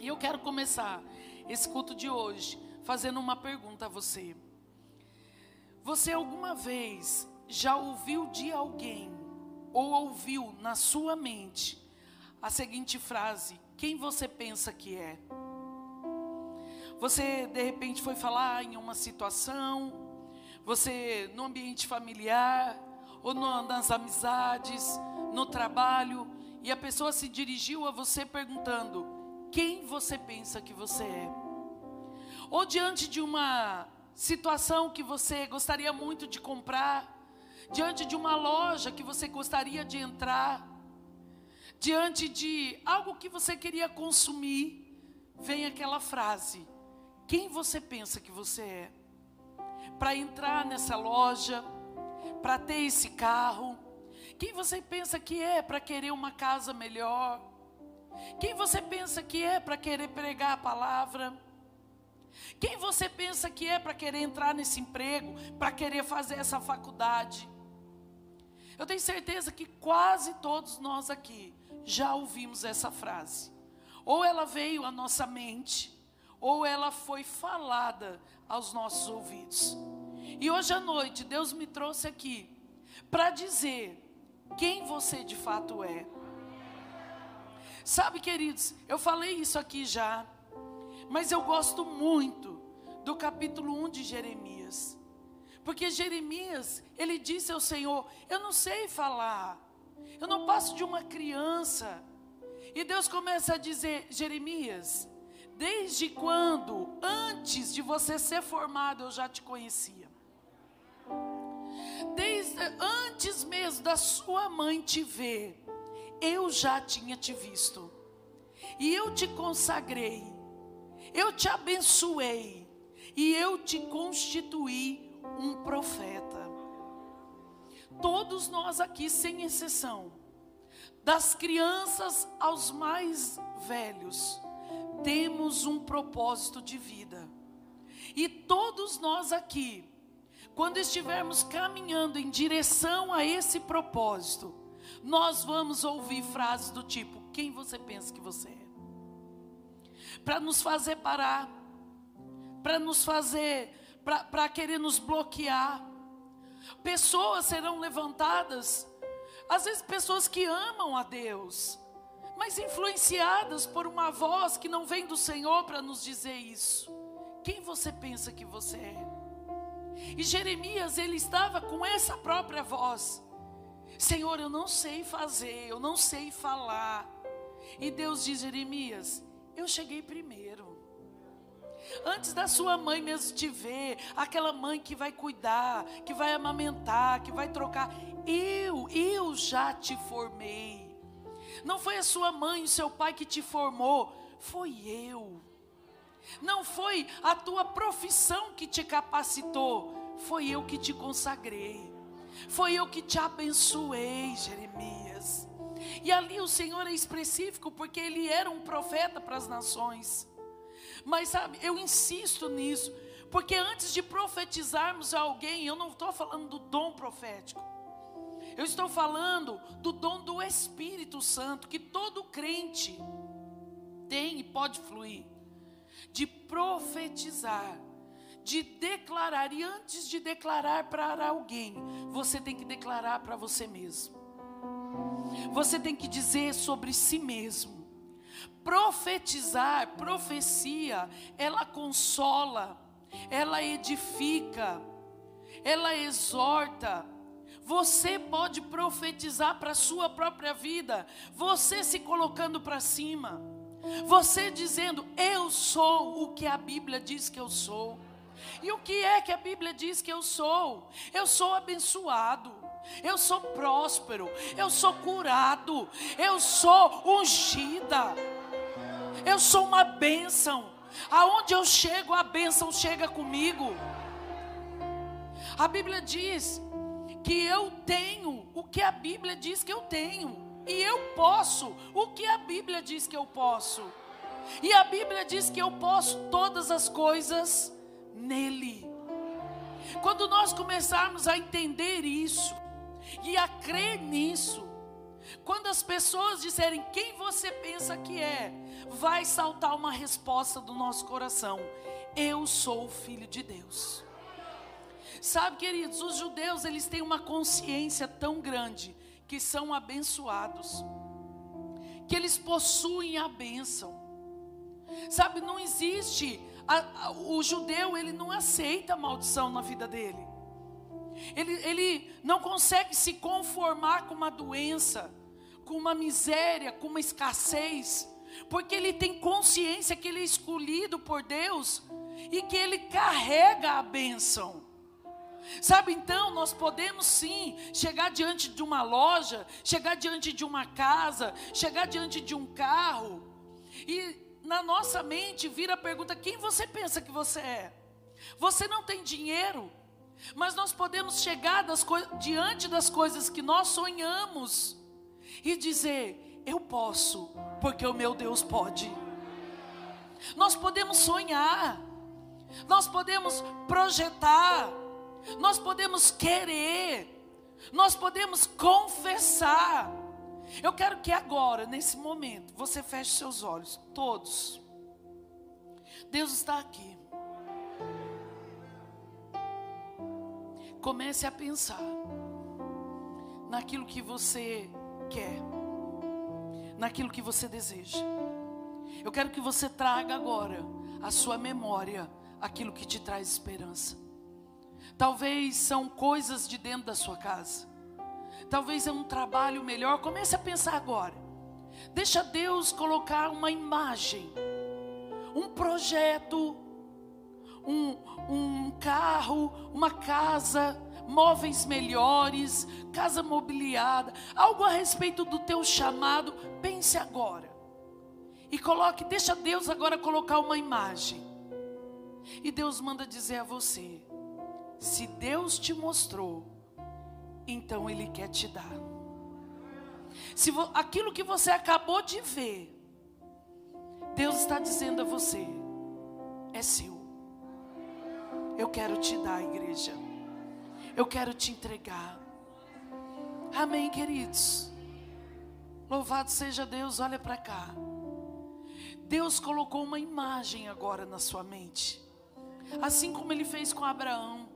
E eu quero começar esse culto de hoje fazendo uma pergunta a você. Você alguma vez já ouviu de alguém ou ouviu na sua mente a seguinte frase: Quem você pensa que é? Você de repente foi falar em uma situação, você no ambiente familiar, ou no, nas amizades, no trabalho, e a pessoa se dirigiu a você perguntando: Quem você pensa que você é? Ou diante de uma situação que você gostaria muito de comprar, diante de uma loja que você gostaria de entrar, diante de algo que você queria consumir, vem aquela frase: Quem você pensa que você é? Para entrar nessa loja, para ter esse carro, quem você pensa que é para querer uma casa melhor? Quem você pensa que é para querer pregar a palavra? Quem você pensa que é para querer entrar nesse emprego, para querer fazer essa faculdade? Eu tenho certeza que quase todos nós aqui já ouvimos essa frase. Ou ela veio à nossa mente, ou ela foi falada aos nossos ouvidos. E hoje à noite, Deus me trouxe aqui para dizer quem você de fato é. Sabe, queridos, eu falei isso aqui já, mas eu gosto muito do capítulo 1 de Jeremias. Porque Jeremias, ele disse ao Senhor: Eu não sei falar, eu não passo de uma criança. E Deus começa a dizer: Jeremias, desde quando, antes de você ser formado, eu já te conhecia. Desde antes mesmo da sua mãe te ver, eu já tinha te visto. E eu te consagrei. Eu te abençoei e eu te constituí um profeta todos nós aqui, sem exceção, das crianças aos mais velhos, temos um propósito de vida. E todos nós aqui, quando estivermos caminhando em direção a esse propósito, nós vamos ouvir frases do tipo: Quem você pensa que você é? Para nos fazer parar, para nos fazer, para querer nos bloquear, Pessoas serão levantadas, às vezes pessoas que amam a Deus, mas influenciadas por uma voz que não vem do Senhor para nos dizer isso. Quem você pensa que você é? E Jeremias, ele estava com essa própria voz. Senhor, eu não sei fazer, eu não sei falar. E Deus diz: Jeremias, eu cheguei primeiro. Antes da sua mãe mesmo te ver, aquela mãe que vai cuidar, que vai amamentar, que vai trocar, eu, eu já te formei. Não foi a sua mãe, o seu pai que te formou, foi eu. Não foi a tua profissão que te capacitou, foi eu que te consagrei. Foi eu que te abençoei, Jeremias. E ali o Senhor é específico porque ele era um profeta para as nações. Mas sabe, eu insisto nisso, porque antes de profetizarmos a alguém, eu não estou falando do dom profético. Eu estou falando do dom do Espírito Santo, que todo crente tem e pode fluir, de profetizar, de declarar, e antes de declarar para alguém, você tem que declarar para você mesmo. Você tem que dizer sobre si mesmo. Profetizar, profecia, ela consola, ela edifica, ela exorta. Você pode profetizar para a sua própria vida, você se colocando para cima, você dizendo: Eu sou o que a Bíblia diz que eu sou. E o que é que a Bíblia diz que eu sou? Eu sou abençoado, eu sou próspero, eu sou curado, eu sou ungida. Eu sou uma bênção. Aonde eu chego, a bênção chega comigo. A Bíblia diz que eu tenho o que a Bíblia diz que eu tenho. E eu posso o que a Bíblia diz que eu posso. E a Bíblia diz que eu posso todas as coisas nele. Quando nós começarmos a entender isso e a crer nisso, Quando as pessoas disserem quem você pensa que é, vai saltar uma resposta do nosso coração: Eu sou o filho de Deus. Sabe, queridos, os judeus eles têm uma consciência tão grande que são abençoados, que eles possuem a bênção. Sabe, não existe a, a, o judeu ele não aceita maldição na vida dele. Ele, ele não consegue se conformar com uma doença, com uma miséria, com uma escassez, porque ele tem consciência que ele é escolhido por Deus e que ele carrega a bênção. Sabe, então, nós podemos sim chegar diante de uma loja, chegar diante de uma casa, chegar diante de um carro, e na nossa mente vira a pergunta: quem você pensa que você é? Você não tem dinheiro, mas nós podemos chegar das diante das coisas que nós sonhamos e dizer: eu posso, porque o meu Deus pode. Nós podemos sonhar, nós podemos projetar, nós podemos querer, nós podemos confessar. Eu quero que agora, nesse momento, você feche seus olhos, todos. Deus está aqui. Comece a pensar naquilo que você quer, naquilo que você deseja. Eu quero que você traga agora a sua memória aquilo que te traz esperança. Talvez são coisas de dentro da sua casa. Talvez é um trabalho melhor. Comece a pensar agora. Deixa Deus colocar uma imagem, um projeto, um, um carro, uma casa, móveis melhores, casa mobiliada, algo a respeito do teu chamado. Pense agora. E coloque, deixa Deus agora colocar uma imagem. E Deus manda dizer a você: se Deus te mostrou, então Ele quer te dar. Se aquilo que você acabou de ver, Deus está dizendo a você, é seu. Eu quero te dar, igreja. Eu quero te entregar. Amém, queridos. Louvado seja Deus, olha para cá. Deus colocou uma imagem agora na sua mente. Assim como ele fez com Abraão.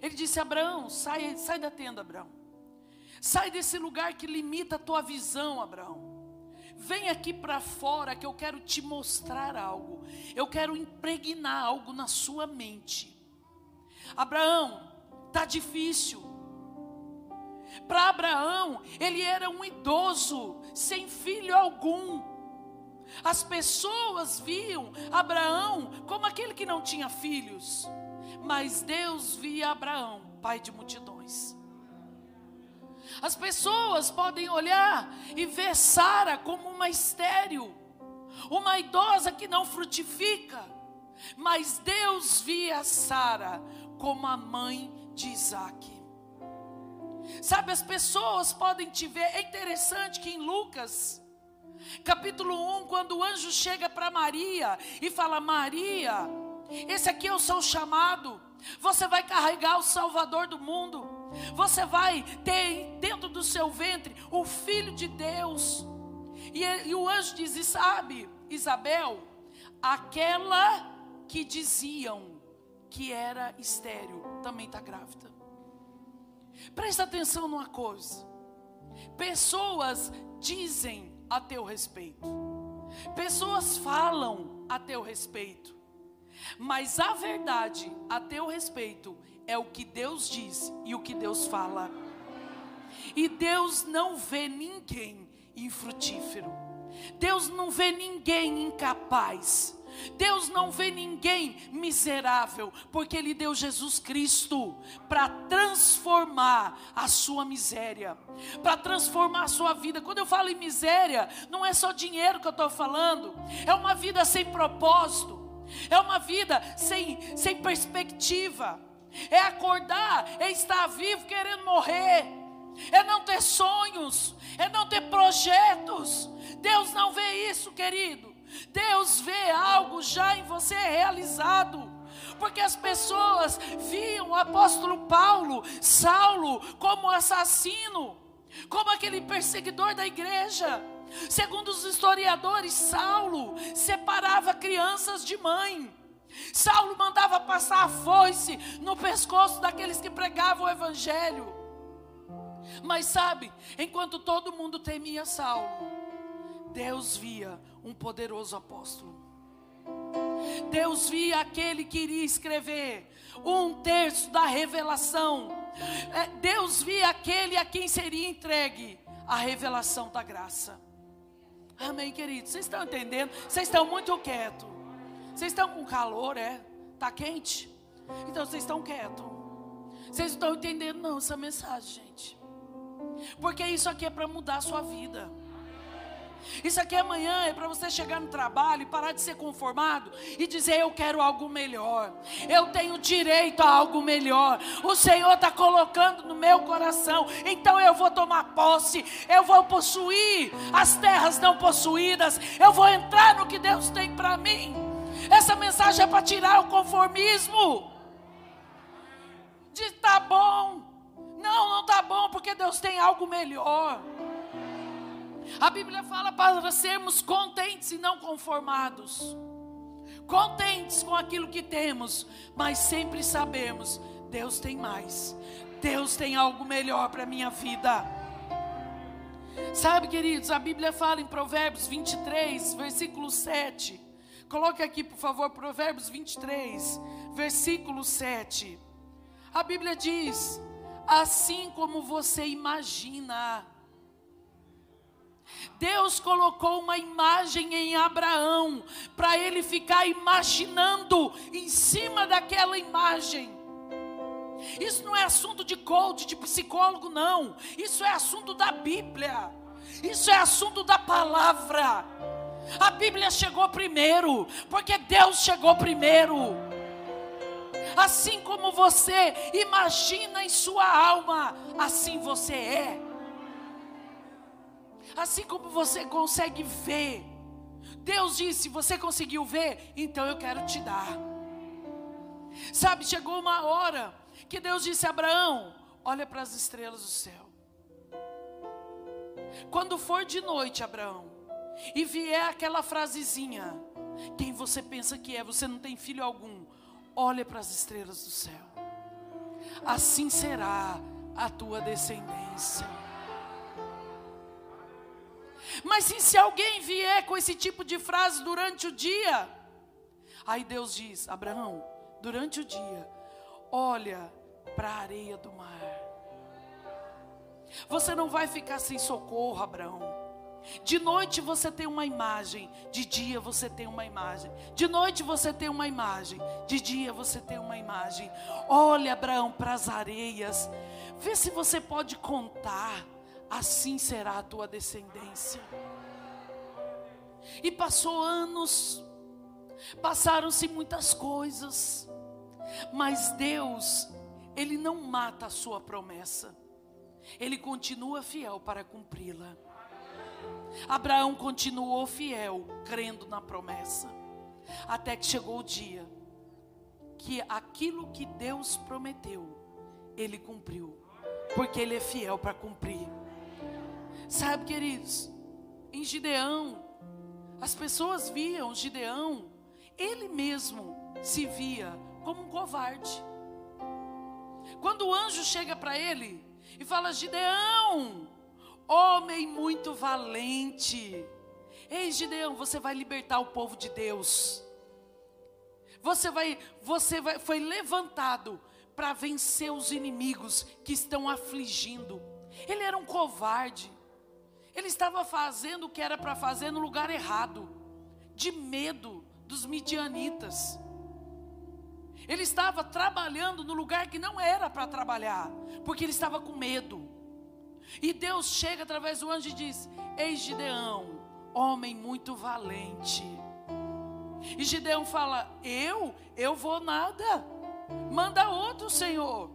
Ele disse: Abraão, sai, sai da tenda, Abraão. Sai desse lugar que limita a tua visão, Abraão. Vem aqui para fora que eu quero te mostrar algo. Eu quero impregnar algo na sua mente. Abraão, tá difícil. Para Abraão, ele era um idoso, sem filho algum. As pessoas viam Abraão como aquele que não tinha filhos. Mas Deus via Abraão, pai de multidões. As pessoas podem olhar e ver Sara como uma estéril, uma idosa que não frutifica. Mas Deus via Sara como a mãe de Isaac. Sabe, as pessoas podem te ver. É interessante que em Lucas, capítulo 1, quando o anjo chega para Maria e fala: Maria, esse aqui é o seu chamado. Você vai carregar o Salvador do mundo. Você vai ter dentro do seu ventre o Filho de Deus. E, e o anjo diz: e sabe, Isabel, aquela que diziam que era estéril também está grávida. Presta atenção numa coisa. Pessoas dizem a teu respeito. Pessoas falam a teu respeito. Mas a verdade a teu respeito é o que Deus diz e o que Deus fala. E Deus não vê ninguém infrutífero. Deus não vê ninguém incapaz. Deus não vê ninguém miserável, porque Ele deu Jesus Cristo para transformar a sua miséria, para transformar a sua vida. Quando eu falo em miséria, não é só dinheiro que eu estou falando, é uma vida sem propósito, é uma vida sem, sem perspectiva. É acordar, é estar vivo querendo morrer. É não ter sonhos, é não ter projetos. Deus não vê isso, querido. Deus vê algo já em você realizado. Porque as pessoas viam o apóstolo Paulo, Saulo, como assassino. como aquele perseguidor da igreja. Segundo os historiadores, Saulo separava crianças de mãe. Saulo mandava passar a foice no pescoço daqueles que pregavam o evangelho. Mas sabe, enquanto todo mundo temia Saulo, Deus via um poderoso apóstolo. Deus via aquele que iria escrever um terço da revelação. É, Deus via aquele a quem seria entregue a revelação da graça. Amém, queridos? Vocês estão entendendo? Vocês estão muito quietos. Vocês estão com calor, é? Está quente? Então vocês estão quietos. Vocês não estão entendendo, não, essa mensagem, gente. Porque isso aqui é para mudar a sua vida. Isso aqui amanhã é para você chegar no trabalho e parar de ser conformado e dizer: Eu quero algo melhor, eu tenho direito a algo melhor. O Senhor está colocando no meu coração, então eu vou tomar posse, eu vou possuir as terras não possuídas, eu vou entrar no que Deus tem para mim. Essa mensagem é para tirar o conformismo. De tá bom, não, não tá bom, porque Deus tem algo melhor. A Bíblia fala para sermos contentes e não conformados. Contentes com aquilo que temos, mas sempre sabemos: Deus tem mais. Deus tem algo melhor para a minha vida. Sabe, queridos, a Bíblia fala em Provérbios 23, versículo 7. Coloque aqui, por favor, Provérbios 23, versículo 7. A Bíblia diz: Assim como você imagina, Deus colocou uma imagem em Abraão para ele ficar imaginando em cima daquela imagem. Isso não é assunto de coach, de psicólogo, não. Isso é assunto da Bíblia. Isso é assunto da palavra. A Bíblia chegou primeiro, porque Deus chegou primeiro. Assim como você imagina em sua alma, assim você é. Assim como você consegue ver. Deus disse: você conseguiu ver, então eu quero te dar. Sabe, chegou uma hora que Deus disse a Abraão: olha para as estrelas do céu. Quando for de noite, Abraão, e vier aquela frasezinha: quem você pensa que é? Você não tem filho algum. Olha para as estrelas do céu. Assim será a tua descendência. Mas se, se alguém vier com esse tipo de frase durante o dia, aí Deus diz: Abraão, durante o dia, olha para a areia do mar. Você não vai ficar sem socorro, Abraão. De noite você tem uma imagem, de dia você tem uma imagem. De noite você tem uma imagem, de dia você tem uma imagem. Olha, Abraão, para as areias. Vê se você pode contar assim será a tua descendência. E passou anos, passaram-se muitas coisas, mas Deus, Ele não mata a sua promessa, Ele continua fiel para cumpri-la. Abraão continuou fiel, crendo na promessa, até que chegou o dia que aquilo que Deus prometeu, Ele cumpriu, porque Ele é fiel para cumprir. Sabe, queridos, em Gideão, as pessoas viam Gideão, ele mesmo se via como um covarde. Quando o anjo chega para ele e fala: Gideão, homem muito valente. Ei, Gideão, você vai libertar o povo de Deus. Você vai, você vai, foi levantado para vencer os inimigos que estão afligindo. Ele era um covarde. Ele estava fazendo o que era para fazer no lugar errado, de medo dos midianitas. Ele estava trabalhando no lugar que não era para trabalhar, porque ele estava com medo. E Deus chega através do anjo e diz: Ei, Gideão, homem muito valente. E Gideão fala: Eu? Eu vou nada. Manda outro, Senhor.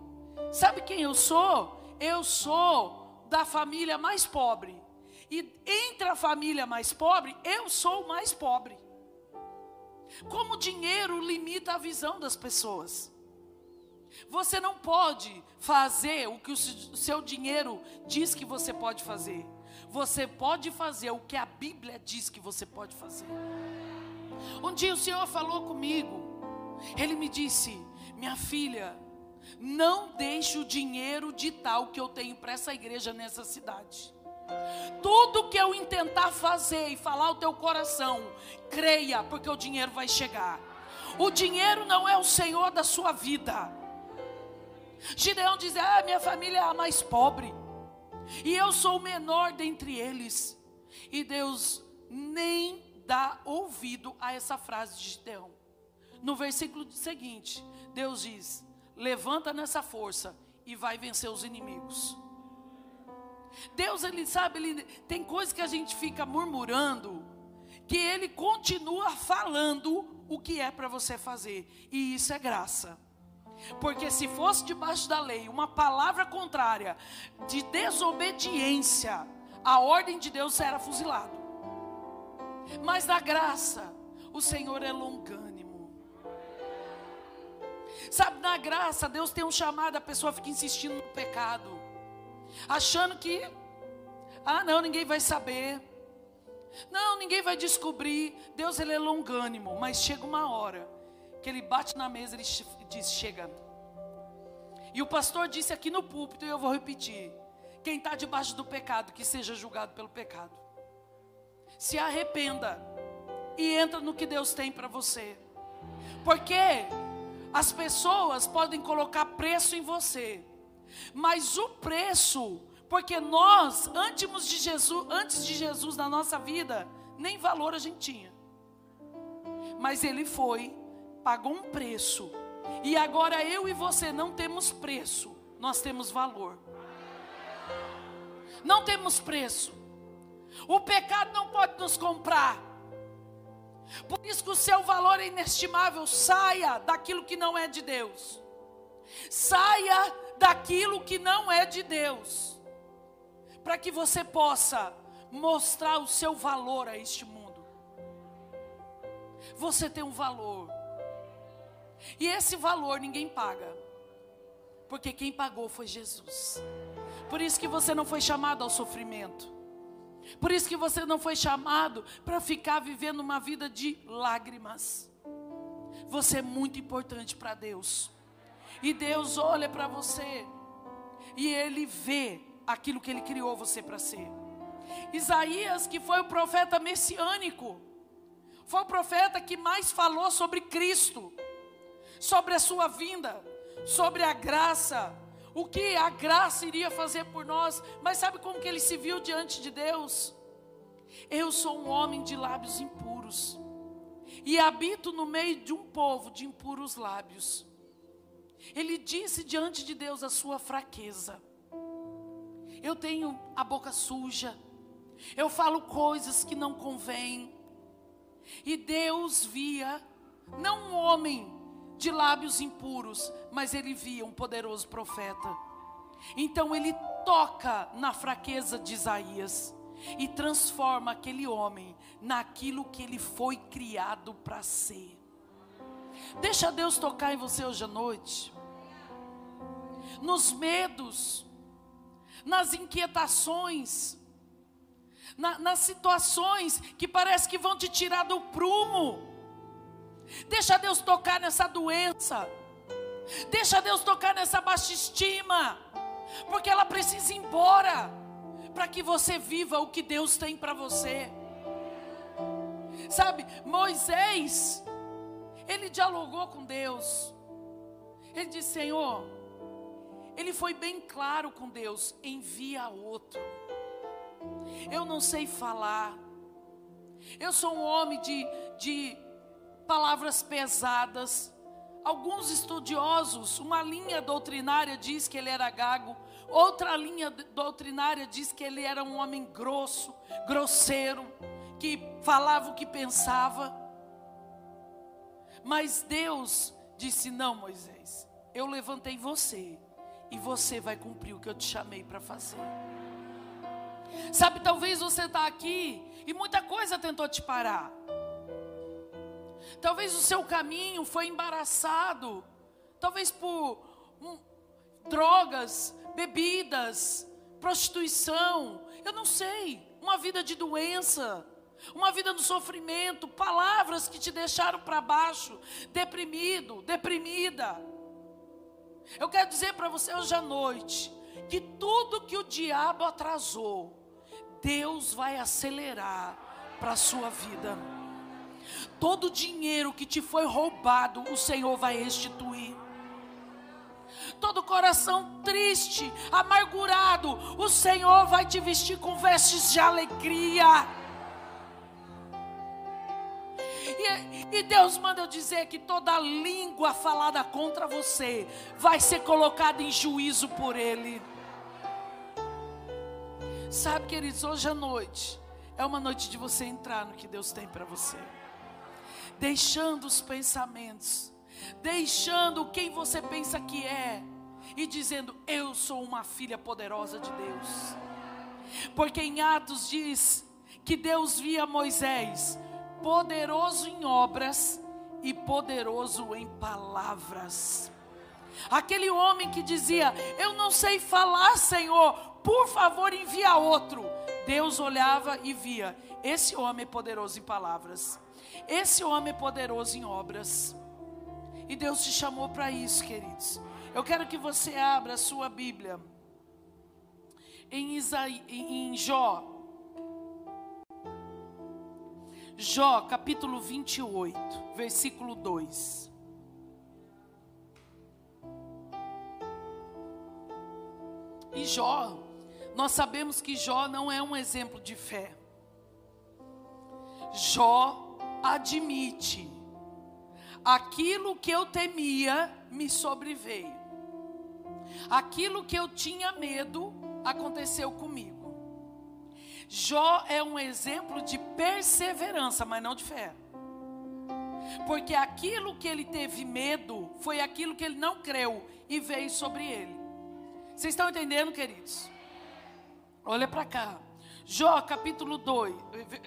Sabe quem eu sou? Eu sou da família mais pobre. E entre a família mais pobre, eu sou o mais pobre. Como o dinheiro limita a visão das pessoas. Você não pode fazer o que o seu dinheiro diz que você pode fazer. Você pode fazer o que a Bíblia diz que você pode fazer. Um dia o Senhor falou comigo. Ele me disse: Minha filha, não deixe o dinheiro ditar o que eu tenho para essa igreja nessa cidade. Tudo que eu intentar fazer e falar ao teu coração, creia, porque o dinheiro vai chegar. O dinheiro não é o Senhor da sua vida. Gideão diz: Ah, minha família é a mais pobre, e eu sou o menor dentre eles. E Deus nem dá ouvido a essa frase de Gideão. No versículo seguinte, Deus diz: Levanta nessa força e vai vencer os inimigos. Deus, ele sabe, ele tem coisas que a gente fica murmurando, que ele continua falando o que é para você fazer, e isso é graça. Porque se fosse debaixo da lei uma palavra contrária de desobediência, a ordem de Deus era fuzilado. Mas da graça, o Senhor é longânimo. Sabe, na graça, Deus tem um chamado, a pessoa fica insistindo no pecado, achando que, ah, não, ninguém vai saber. Não, ninguém vai descobrir. Deus ele é longânimo, mas chega uma hora que ele bate na mesa, ele diz: "Chega". E o pastor disse aqui no púlpito e eu vou repetir: quem está debaixo do pecado que seja julgado pelo pecado. Se arrependa e entra no que Deus tem para você. Porque as pessoas podem colocar preço em você, mas o preço porque nós, antes de Jesus, antes de Jesus na nossa vida, nem valor a gente tinha. Mas ele foi, pagou um preço. E agora eu e você não temos preço, nós temos valor. Não temos preço. O pecado não pode nos comprar. Por isso que o seu valor é inestimável. Saia daquilo que não é de Deus. Saia daquilo que não é de Deus para que você possa mostrar o seu valor a este mundo. Você tem um valor. E esse valor ninguém paga. Porque quem pagou foi Jesus. Por isso que você não foi chamado ao sofrimento. Por isso que você não foi chamado para ficar vivendo uma vida de lágrimas. Você é muito importante para Deus. E Deus olha para você e ele vê aquilo que ele criou você para ser. Isaías, que foi o profeta messiânico, foi o profeta que mais falou sobre Cristo, sobre a sua vinda, sobre a graça, o que a graça iria fazer por nós. Mas sabe como que ele se viu diante de Deus? Eu sou um homem de lábios impuros e habito no meio de um povo de impuros lábios. Ele disse diante de Deus a sua fraqueza eu tenho a boca suja, eu falo coisas que não convêm. E Deus via, não um homem de lábios impuros, mas ele via um poderoso profeta. Então ele toca na fraqueza de Isaías e transforma aquele homem naquilo que ele foi criado para ser. Deixa Deus tocar em você hoje à noite. Nos medos, nas inquietações, na, nas situações que parece que vão te tirar do prumo. Deixa Deus tocar nessa doença. Deixa Deus tocar nessa baixa estima. Porque ela precisa ir embora. Para que você viva o que Deus tem para você. Sabe, Moisés, ele dialogou com Deus. Ele disse: Senhor, ele foi bem claro com Deus: envia outro. Eu não sei falar. Eu sou um homem de, de palavras pesadas. Alguns estudiosos, uma linha doutrinária diz que ele era gago, outra linha doutrinária diz que ele era um homem grosso, grosseiro, que falava o que pensava. Mas Deus disse: Não, Moisés, eu levantei você e você vai cumprir o que eu te chamei para fazer. Sabe, talvez você está aqui e muita coisa tentou te parar. Talvez o seu caminho foi embaraçado, talvez por hum, drogas, bebidas, prostituição, eu não sei, uma vida de doença, uma vida no sofrimento, palavras que te deixaram para baixo, deprimido, deprimida. Eu quero dizer para você hoje à noite que tudo que o diabo atrasou, Deus vai acelerar para a sua vida. Todo dinheiro que te foi roubado, o Senhor vai restituir. Todo coração triste, amargurado, o Senhor vai te vestir com vestes de alegria. E, Deus manda eu dizer que toda língua falada contra você vai ser colocada em juízo por Ele. Sabe, queridos, hoje à noite é uma noite de você entrar no que Deus tem para você, deixando os pensamentos, deixando quem você pensa que é e dizendo: Eu sou uma filha poderosa de Deus. Porque em Atos diz que Deus via Moisés poderoso em obras e poderoso em palavras. Aquele homem que dizia: Eu não sei falar, Senhor, por favor, envia outro. Deus olhava e via: Esse homem é poderoso em palavras, esse homem é poderoso em obras. E Deus te chamou para isso, queridos. Eu quero que você abra a sua Bíblia em, Isaí, em Jó. Jó, capítulo 28, versículo 2. E Jó, nós sabemos que Jó não é um exemplo de fé. Jó admite: aquilo que eu temia me sobreveio, aquilo que eu tinha medo aconteceu comigo. Jó é um exemplo de perseverança, mas não de fé. Porque aquilo que ele teve medo foi aquilo que ele não creu e veio sobre ele. Vocês estão entendendo, queridos? Olha para cá. Jó, capítulo 2,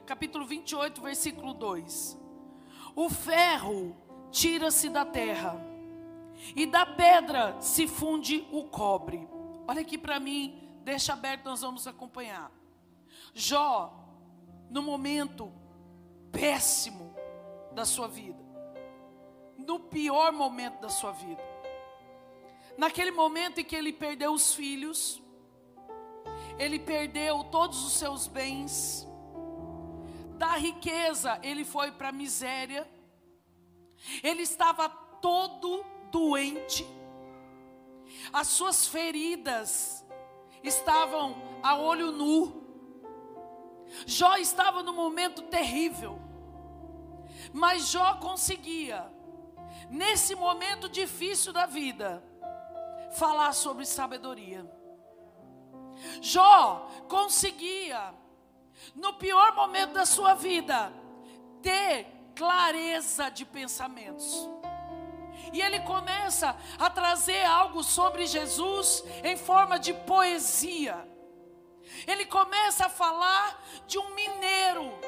capítulo 28, versículo 2. O ferro tira-se da terra, e da pedra se funde o cobre. Olha aqui para mim, deixa aberto, nós vamos acompanhar. Jó, no momento péssimo da sua vida, no pior momento da sua vida, naquele momento em que ele perdeu os filhos, ele perdeu todos os seus bens, da riqueza ele foi para a miséria, ele estava todo doente, as suas feridas estavam a olho nu, Jó estava num momento terrível, mas Jó conseguia, nesse momento difícil da vida, falar sobre sabedoria. Jó conseguia, no pior momento da sua vida, ter clareza de pensamentos. E ele começa a trazer algo sobre Jesus em forma de poesia. Ele começa a falar de um mineiro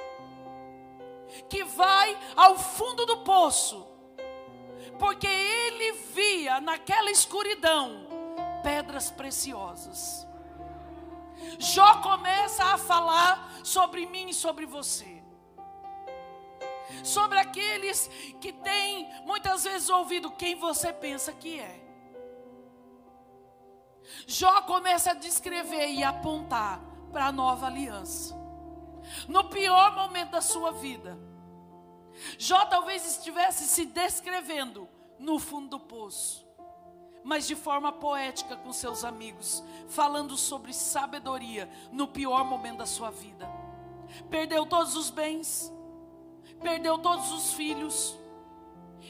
que vai ao fundo do poço porque ele via naquela escuridão pedras preciosas. Jó começa a falar sobre mim e sobre você. Sobre aqueles que têm muitas vezes ouvido quem você pensa que é. Jó começa a descrever e apontar para a nova aliança. No pior momento da sua vida, Jó talvez estivesse se descrevendo no fundo do poço, mas de forma poética com seus amigos, falando sobre sabedoria no pior momento da sua vida. Perdeu todos os bens, perdeu todos os filhos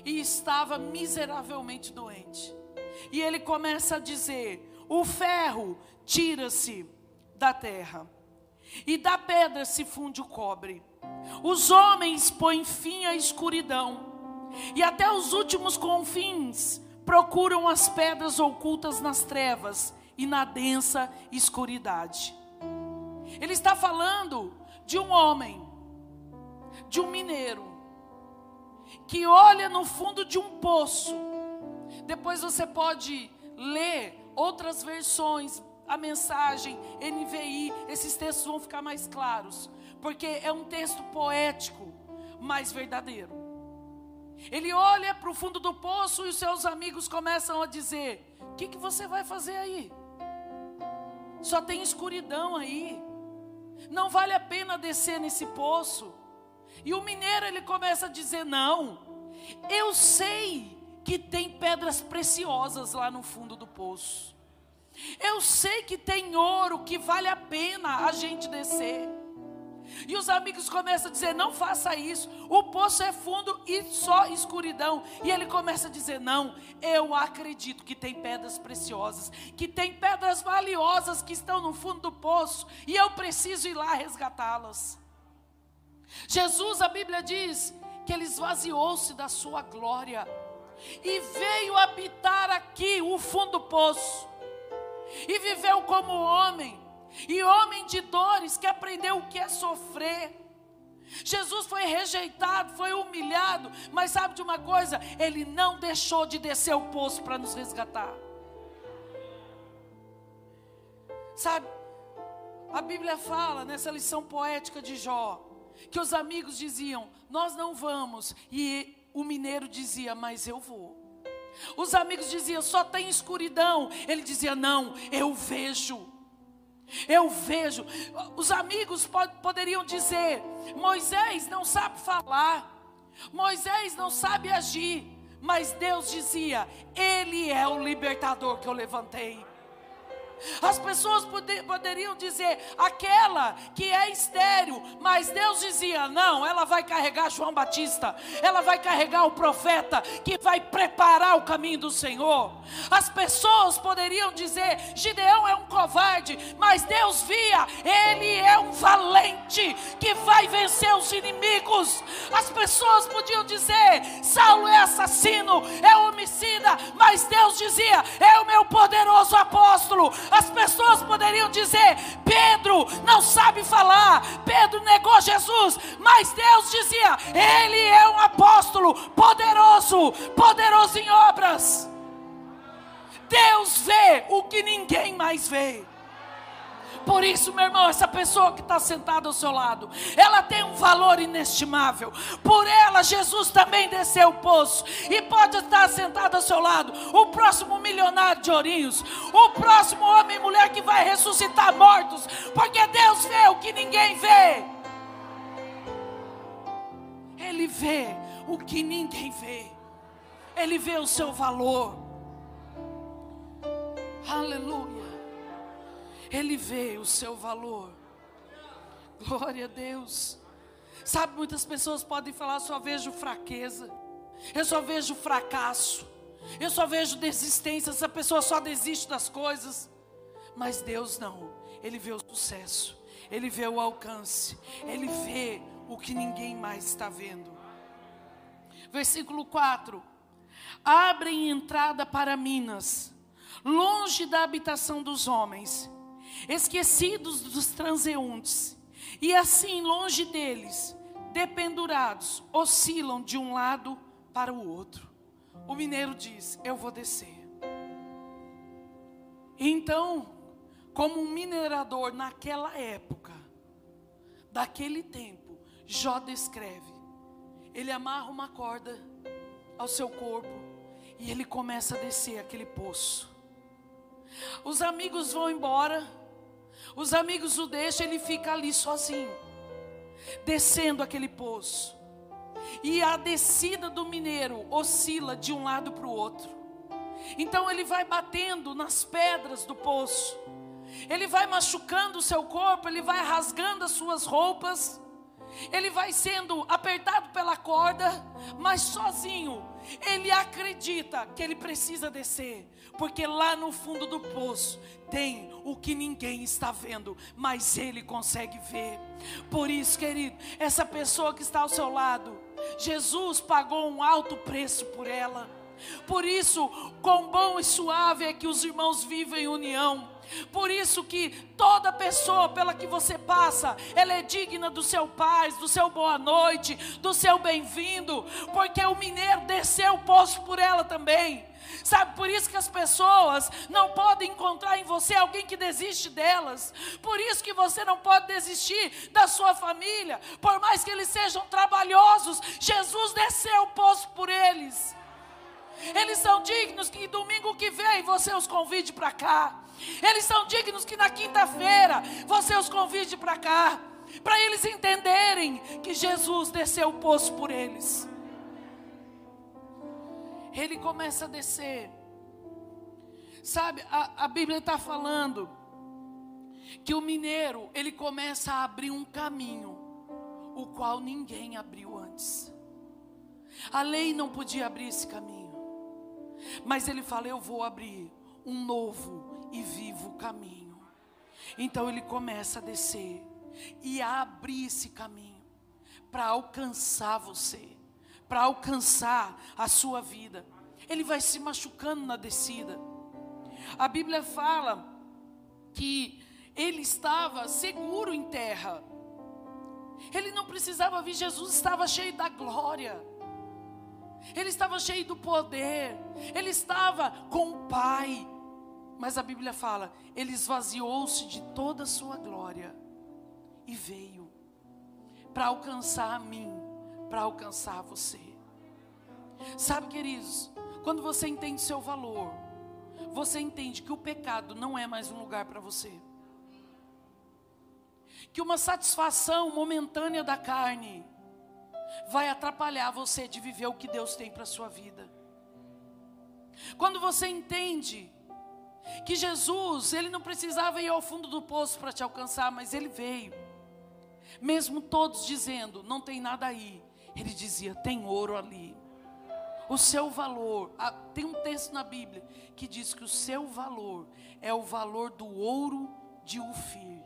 e estava miseravelmente doente. E ele começa a dizer: o ferro tira-se da terra, e da pedra se funde o cobre. Os homens põem fim à escuridão, e até os últimos confins procuram as pedras ocultas nas trevas e na densa escuridade. Ele está falando de um homem, de um mineiro, que olha no fundo de um poço. Depois você pode lê outras versões, a mensagem, NVI, esses textos vão ficar mais claros, porque é um texto poético, mais verdadeiro. Ele olha para o fundo do poço e os seus amigos começam a dizer: O que, que você vai fazer aí? Só tem escuridão aí. Não vale a pena descer nesse poço. E o mineiro ele começa a dizer: Não, eu sei que tem pedras preciosas lá no fundo do poço. Eu sei que tem ouro que vale a pena a gente descer. E os amigos começam a dizer: não faça isso, o poço é fundo e só escuridão. E ele começa a dizer: não, eu acredito que tem pedras preciosas, que tem pedras valiosas que estão no fundo do poço, e eu preciso ir lá resgatá-las. Jesus, a Bíblia diz que ele esvaziou-se da sua glória e veio habitar aqui, o fundo do poço e viveu como homem, e homem de dores, que aprendeu o que é sofrer. Jesus foi rejeitado, foi humilhado, mas sabe de uma coisa? Ele não deixou de descer o poço para nos resgatar. Sabe, a Bíblia fala nessa lição poética de Jó, que os amigos diziam: Nós não vamos, e o mineiro dizia: Mas eu vou. Os amigos diziam: só tem escuridão. Ele dizia: não, eu vejo. Eu vejo. Os amigos pod poderiam dizer: Moisés não sabe falar, Moisés não sabe agir. Mas Deus dizia: Ele é o libertador que eu levantei. As pessoas poderiam dizer, aquela que é estéreo, mas Deus dizia: não, ela vai carregar João Batista, ela vai carregar o profeta que vai preparar o caminho do Senhor. As pessoas poderiam dizer: Gideão é um covarde, mas Deus via, ele é um valente que vai vencer os inimigos. As pessoas podiam dizer: Saulo é assassino, é homicida, mas Deus dizia: é o meu poderoso apóstolo as pessoas poderiam dizer: Pedro não sabe falar, Pedro negou Jesus, mas Deus dizia: Ele é um apóstolo poderoso, poderoso em obras. Deus vê o que ninguém mais vê. Por isso, meu irmão, essa pessoa que está sentada ao seu lado, ela tem um valor inestimável. Por ela, Jesus também desceu o poço. E pode estar sentado ao seu lado o próximo milionário de Ourinhos, o próximo homem e mulher que vai ressuscitar mortos, porque Deus vê o que ninguém vê. Ele vê o que ninguém vê. Ele vê o seu valor. Aleluia. Ele vê o seu valor. Glória a Deus. Sabe, muitas pessoas podem falar: só vejo fraqueza, eu só vejo fracasso, eu só vejo desistência. Essa pessoa só desiste das coisas. Mas Deus não, Ele vê o sucesso, Ele vê o alcance, Ele vê o que ninguém mais está vendo. Versículo 4: Abrem entrada para Minas, longe da habitação dos homens esquecidos dos transeuntes, e assim longe deles, dependurados, oscilam de um lado para o outro. O mineiro diz: Eu vou descer. Então, como um minerador naquela época, daquele tempo, Jó descreve: ele amarra uma corda ao seu corpo e ele começa a descer aquele poço. Os amigos vão embora os amigos o deixam, ele fica ali sozinho, descendo aquele poço. E a descida do mineiro oscila de um lado para o outro. Então ele vai batendo nas pedras do poço. Ele vai machucando o seu corpo, ele vai rasgando as suas roupas. Ele vai sendo apertado pela corda, mas sozinho. Ele acredita que ele precisa descer, porque lá no fundo do poço tem o que ninguém está vendo, mas ele consegue ver. Por isso, querido, essa pessoa que está ao seu lado, Jesus pagou um alto preço por ela. Por isso, quão bom e suave é que os irmãos vivem em união. Por isso que toda pessoa pela que você passa, ela é digna do seu paz, do seu boa noite, do seu bem-vindo, porque o mineiro desceu o poço por ela também. Sabe, por isso que as pessoas não podem encontrar em você alguém que desiste delas. Por isso que você não pode desistir da sua família. Por mais que eles sejam trabalhosos, Jesus desceu o poço por eles. Eles são dignos que domingo que vem você os convide para cá. Eles são dignos que na quinta-feira você os convide para cá. Para eles entenderem que Jesus desceu o poço por eles. Ele começa a descer. Sabe, a, a Bíblia está falando que o mineiro, ele começa a abrir um caminho, o qual ninguém abriu antes. A lei não podia abrir esse caminho. Mas ele fala: Eu vou abrir um novo e vivo caminho. Então ele começa a descer e a abrir esse caminho para alcançar você, para alcançar a sua vida. Ele vai se machucando na descida. A Bíblia fala que ele estava seguro em terra. Ele não precisava vir, Jesus estava cheio da glória ele estava cheio do poder, ele estava com o Pai. Mas a Bíblia fala: ele esvaziou-se de toda a sua glória e veio para alcançar a mim, para alcançar você. Sabe, queridos, quando você entende seu valor, você entende que o pecado não é mais um lugar para você. Que uma satisfação momentânea da carne vai atrapalhar você de viver o que Deus tem para a sua vida. Quando você entende que Jesus, ele não precisava ir ao fundo do poço para te alcançar, mas ele veio. Mesmo todos dizendo, não tem nada aí, ele dizia, tem ouro ali. O seu valor, tem um texto na Bíblia que diz que o seu valor é o valor do ouro de Ufir.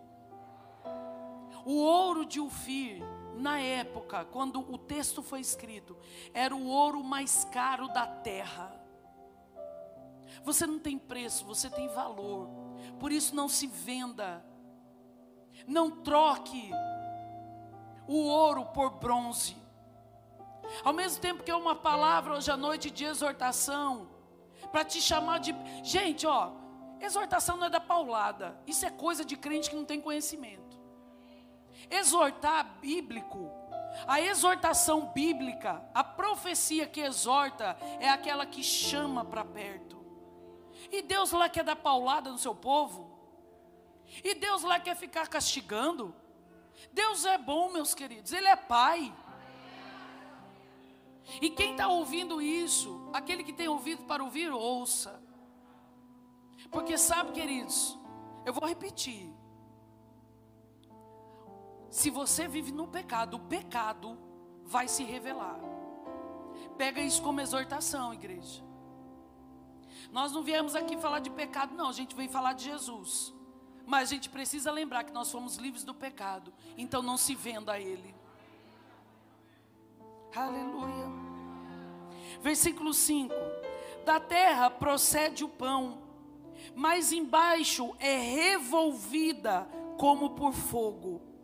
O ouro de Ufir na época, quando o texto foi escrito, era o ouro mais caro da terra. Você não tem preço, você tem valor. Por isso não se venda. Não troque o ouro por bronze. Ao mesmo tempo que é uma palavra hoje à noite de exortação, para te chamar de. Gente, ó, exortação não é da paulada. Isso é coisa de crente que não tem conhecimento. Exortar bíblico, a exortação bíblica, a profecia que exorta, é aquela que chama para perto. E Deus lá quer dar paulada no seu povo. E Deus lá quer ficar castigando. Deus é bom, meus queridos, Ele é Pai. E quem está ouvindo isso, aquele que tem ouvido para ouvir, ouça. Porque sabe, queridos, eu vou repetir. Se você vive no pecado, o pecado vai se revelar. Pega isso como exortação, igreja. Nós não viemos aqui falar de pecado, não, a gente veio falar de Jesus. Mas a gente precisa lembrar que nós fomos livres do pecado, então não se venda a Ele. Aleluia. Versículo 5: Da terra procede o pão, mas embaixo é revolvida como por fogo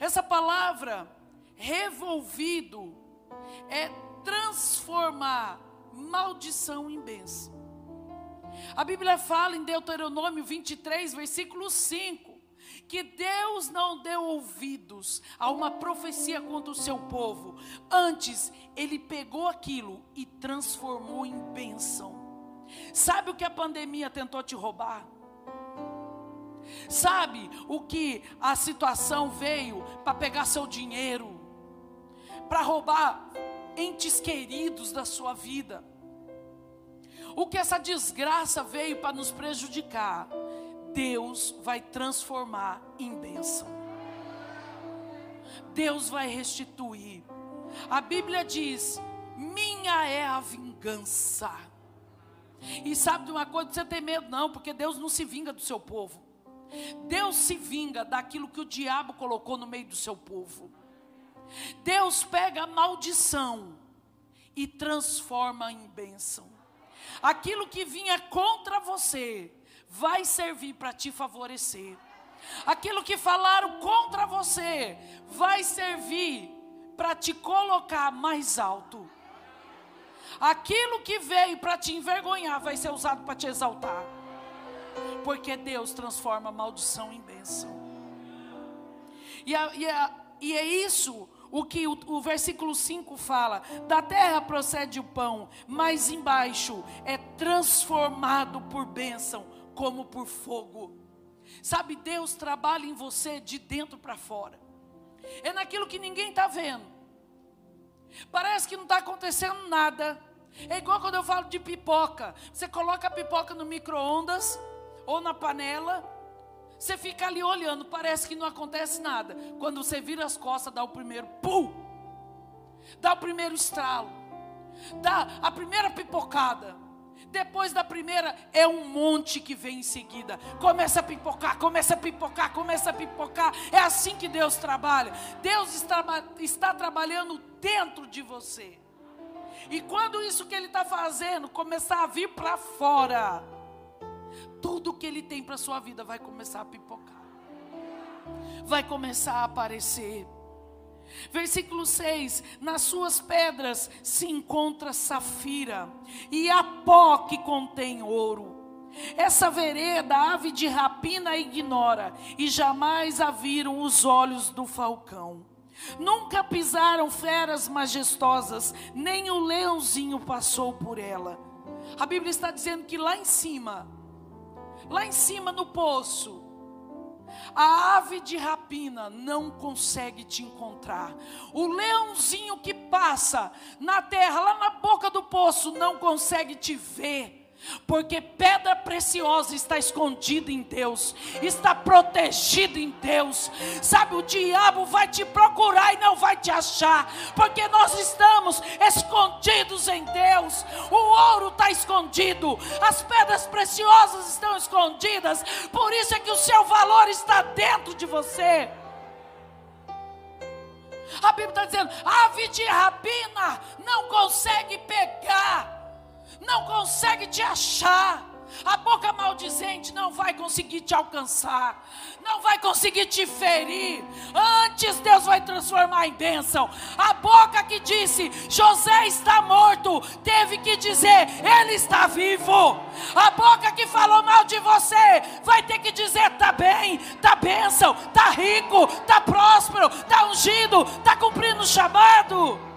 essa palavra revolvido é transformar maldição em bênção. A Bíblia fala em Deuteronômio 23, versículo 5, que Deus não deu ouvidos a uma profecia contra o seu povo, antes ele pegou aquilo e transformou em bênção. Sabe o que a pandemia tentou te roubar? Sabe o que a situação veio para pegar seu dinheiro, para roubar entes queridos da sua vida? O que essa desgraça veio para nos prejudicar? Deus vai transformar em bênção. Deus vai restituir. A Bíblia diz: Minha é a vingança. E sabe de uma coisa, você tem medo, não, porque Deus não se vinga do seu povo. Deus se vinga daquilo que o diabo colocou no meio do seu povo. Deus pega a maldição e transforma em bênção. Aquilo que vinha contra você vai servir para te favorecer. Aquilo que falaram contra você vai servir para te colocar mais alto. Aquilo que veio para te envergonhar vai ser usado para te exaltar. Porque Deus transforma maldição em bênção. E, a, e, a, e é isso o que o, o, versículo 5 fala: da terra procede o pão, mas embaixo é transformado por bênção, como por fogo. Sabe, Deus trabalha em você de dentro para fora, é naquilo que ninguém está vendo. Parece que não está acontecendo nada. É igual quando eu falo de pipoca. Você coloca a pipoca no micro-ondas ou na panela, você fica ali olhando, parece que não acontece nada. Quando você vira as costas, dá o primeiro pum, dá o primeiro estralo, dá a primeira pipocada. Depois da primeira, é um monte que vem em seguida. Começa a pipocar, começa a pipocar, começa a pipocar. É assim que Deus trabalha. Deus está, está trabalhando dentro de você. E quando isso que Ele está fazendo começar a vir para fora, tudo que Ele tem para a sua vida vai começar a pipocar, vai começar a aparecer. Versículo 6: Nas suas pedras se encontra safira, e a pó que contém ouro. Essa vereda a ave de rapina ignora, e jamais a viram os olhos do falcão. Nunca pisaram feras majestosas, nem o leãozinho passou por ela. A Bíblia está dizendo que lá em cima, lá em cima no poço, a ave de rapina não consegue te encontrar. O leãozinho que passa na terra, lá na boca do poço, não consegue te ver. Porque pedra preciosa está escondida em Deus, está protegida em Deus. Sabe, o diabo vai te procurar e não vai te achar, porque nós estamos escondidos em Deus. O ouro está escondido, as pedras preciosas estão escondidas. Por isso é que o seu valor está dentro de você. A Bíblia está dizendo: ave de rapina não consegue pegar não consegue te achar. A boca maldizente não vai conseguir te alcançar, não vai conseguir te ferir. Antes Deus vai transformar em bênção. A boca que disse José está morto, teve que dizer ele está vivo. A boca que falou mal de você vai ter que dizer está bem, está bênção, está rico, está próspero, está ungido, está cumprindo o chamado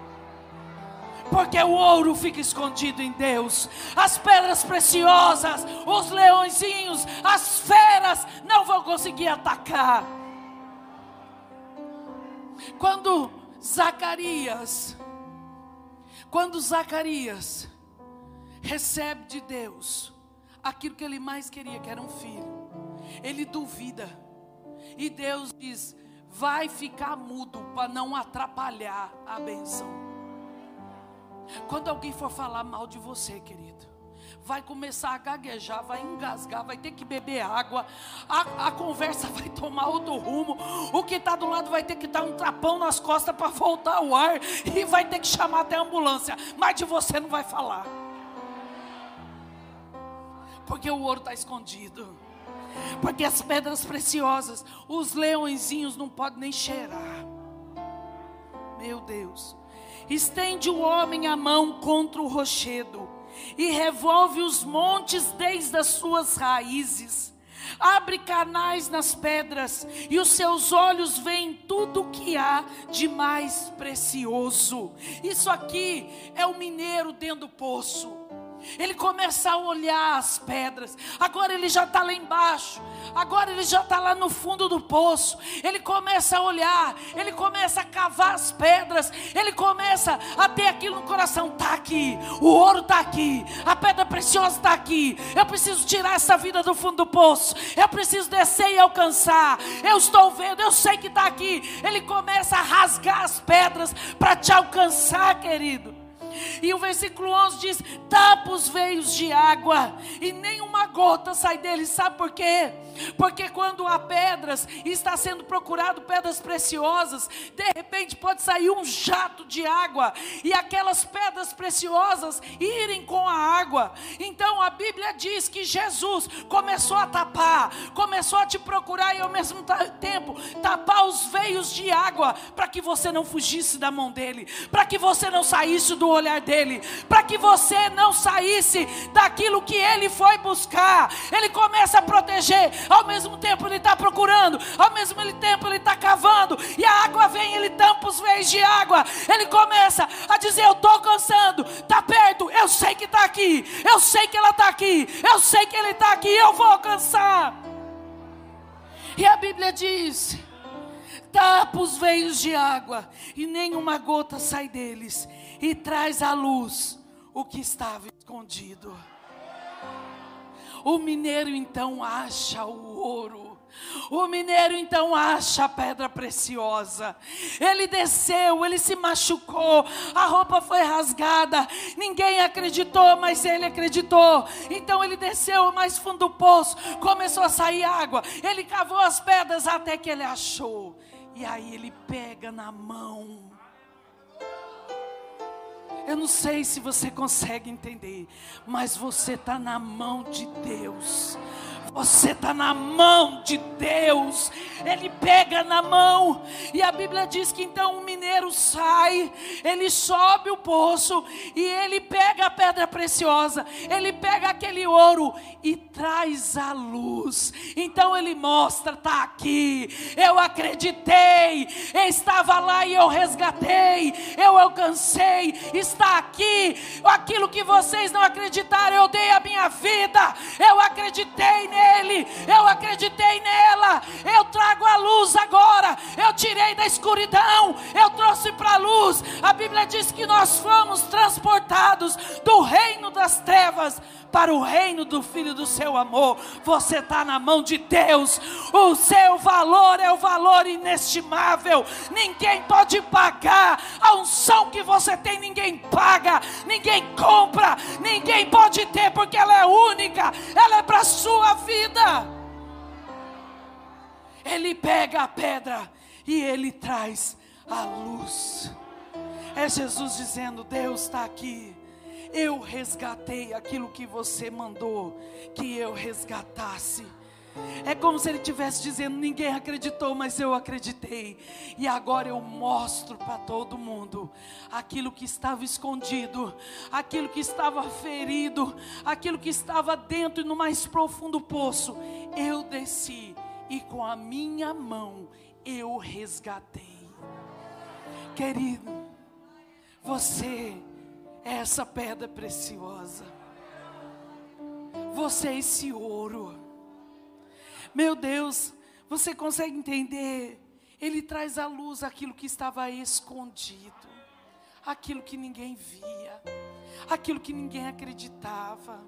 porque o ouro fica escondido em Deus, as pedras preciosas, os leõezinhos, as feras não vão conseguir atacar. Quando Zacarias, quando Zacarias recebe de Deus aquilo que ele mais queria, que era um filho, ele duvida, e Deus diz: vai ficar mudo para não atrapalhar a benção. Quando alguém for falar mal de você, querido, vai começar a gaguejar, vai engasgar, vai ter que beber água, a, a conversa vai tomar outro rumo, o que está do lado vai ter que dar um trapão nas costas para voltar o ar e vai ter que chamar até a ambulância, mas de você não vai falar, porque o ouro está escondido, porque as pedras preciosas, os leõezinhos não podem nem cheirar, meu Deus. Estende o homem a mão contra o rochedo e revolve os montes desde as suas raízes. Abre canais nas pedras e os seus olhos veem tudo o que há de mais precioso. Isso aqui é o mineiro dentro do poço. Ele começa a olhar as pedras. Agora ele já está lá embaixo. Agora ele já está lá no fundo do poço. Ele começa a olhar. Ele começa a cavar as pedras. Ele começa a ter aquilo no coração. Está aqui. O ouro está aqui. A pedra preciosa está aqui. Eu preciso tirar essa vida do fundo do poço. Eu preciso descer e alcançar. Eu estou vendo. Eu sei que está aqui. Ele começa a rasgar as pedras para te alcançar, querido. E o versículo 11 diz: tapa os veios de água, e nenhuma gota sai deles. Sabe por quê? Porque quando há pedras e está sendo procurado pedras preciosas, de repente pode sair um jato de água e aquelas pedras preciosas irem com a água. Então a Bíblia diz que Jesus começou a tapar, começou a te procurar e ao mesmo tempo tapar os veios de água para que você não fugisse da mão dele, para que você não saísse do olhar dele, para que você não saísse daquilo que ele foi buscar. Ele começa a proteger ao mesmo tempo ele está procurando, ao mesmo tempo ele está cavando, e a água vem, ele tampa os veios de água, ele começa a dizer: Eu estou cansando, está perto, eu sei que está aqui, eu sei que ela está aqui, eu sei que ele está aqui, eu vou alcançar. E a Bíblia diz: tapa os veios de água, e nenhuma gota sai deles, e traz à luz o que estava escondido. O mineiro então acha o ouro. O mineiro então acha a pedra preciosa. Ele desceu, ele se machucou, a roupa foi rasgada. Ninguém acreditou, mas ele acreditou. Então ele desceu mais fundo do poço, começou a sair água. Ele cavou as pedras até que ele achou. E aí ele pega na mão eu não sei se você consegue entender, mas você está na mão de Deus. Você está na mão de Deus. Ele pega na mão. E a Bíblia diz que então o mineiro sai, ele sobe o poço e ele pega a pedra preciosa, ele pega aquele ouro e traz a luz. Então ele mostra: está aqui. Eu acreditei, estava lá e eu resgatei, eu alcancei, está aqui. Aquilo que vocês não acreditaram, eu dei a minha vida, eu acreditei nele, eu acreditei nela, eu trago a luz agora, eu tirei da escuridão, eu trouxe para a luz. A Bíblia diz que nós fomos transportados do reino das trevas para o reino do Filho do seu amor. Você está na mão de Deus. O seu valor é o valor inestimável. Ninguém pode pagar a unção que você tem. Ninguém paga, ninguém compra, ninguém pode ter porque ela é única. Ela é para a sua vida. Ele pega a pedra e ele traz a luz. É Jesus dizendo: Deus está aqui. Eu resgatei aquilo que você mandou que eu resgatasse. É como se ele estivesse dizendo: ninguém acreditou, mas eu acreditei. E agora eu mostro para todo mundo aquilo que estava escondido, aquilo que estava ferido, aquilo que estava dentro e no mais profundo poço. Eu desci e com a minha mão eu resgatei. Querido, você é essa pedra preciosa. Você é esse ouro. Meu Deus, você consegue entender? Ele traz à luz aquilo que estava escondido, aquilo que ninguém via, aquilo que ninguém acreditava.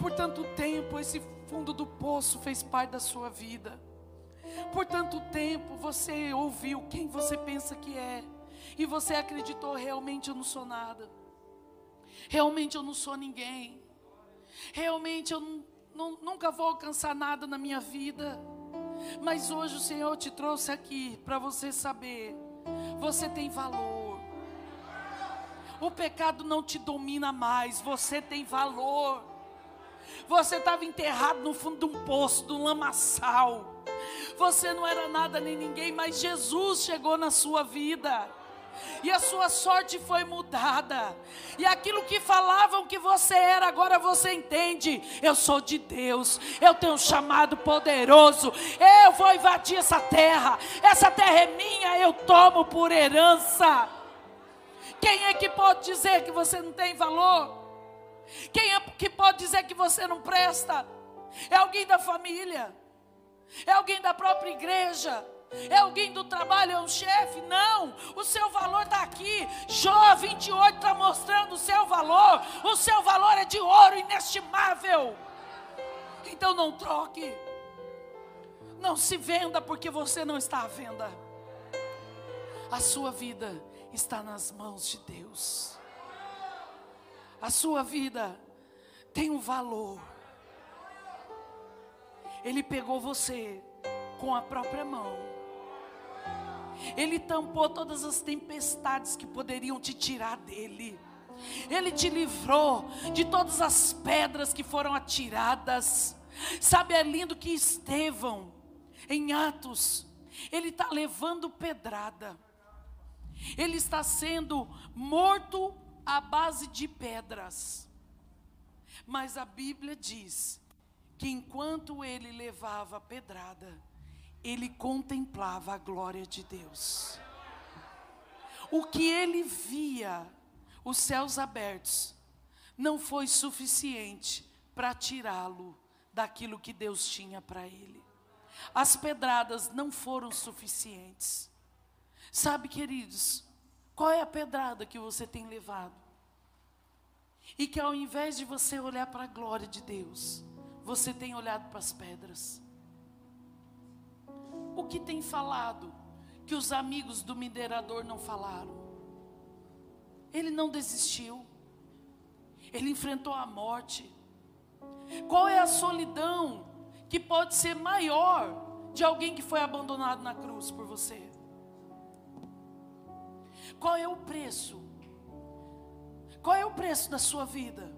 Por tanto tempo, esse fundo do poço fez parte da sua vida. Por tanto tempo, você ouviu quem você pensa que é, e você acreditou realmente eu não sou nada. Realmente eu não sou ninguém. Realmente eu não, nunca vou alcançar nada na minha vida. Mas hoje o Senhor te trouxe aqui para você saber: você tem valor. O pecado não te domina mais, você tem valor. Você estava enterrado no fundo de um poço, de um lamaçal. Você não era nada nem ninguém, mas Jesus chegou na sua vida e a sua sorte foi mudada. E aquilo que falavam que você era, agora você entende. Eu sou de Deus, eu tenho um chamado poderoso. Eu vou invadir essa terra. Essa terra é minha, eu tomo por herança. Quem é que pode dizer que você não tem valor? Quem é que pode dizer que você não presta? É alguém da família? É alguém da própria igreja? É alguém do trabalho, é um chefe? Não, o seu valor está aqui. Jó 28 está mostrando o seu valor. O seu valor é de ouro inestimável. Então não troque. Não se venda porque você não está à venda. A sua vida está nas mãos de Deus. A sua vida tem um valor. Ele pegou você com a própria mão. Ele tampou todas as tempestades que poderiam te tirar dele. Ele te livrou de todas as pedras que foram atiradas. Sabe, é lindo que Estevão, em Atos, ele está levando pedrada. Ele está sendo morto à base de pedras. Mas a Bíblia diz que enquanto ele levava a pedrada, ele contemplava a glória de Deus. O que ele via, os céus abertos, não foi suficiente para tirá-lo daquilo que Deus tinha para ele. As pedradas não foram suficientes. Sabe, queridos, qual é a pedrada que você tem levado? E que ao invés de você olhar para a glória de Deus, você tem olhado para as pedras. O que tem falado que os amigos do minerador não falaram? Ele não desistiu. Ele enfrentou a morte. Qual é a solidão que pode ser maior de alguém que foi abandonado na cruz por você? Qual é o preço? Qual é o preço da sua vida?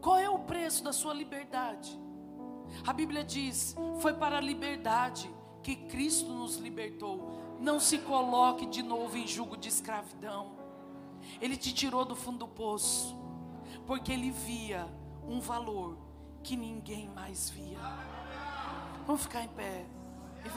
Qual é o preço da sua liberdade? A Bíblia diz: foi para a liberdade que Cristo nos libertou. Não se coloque de novo em jugo de escravidão. Ele te tirou do fundo do poço, porque ele via um valor que ninguém mais via. Vamos ficar em pé.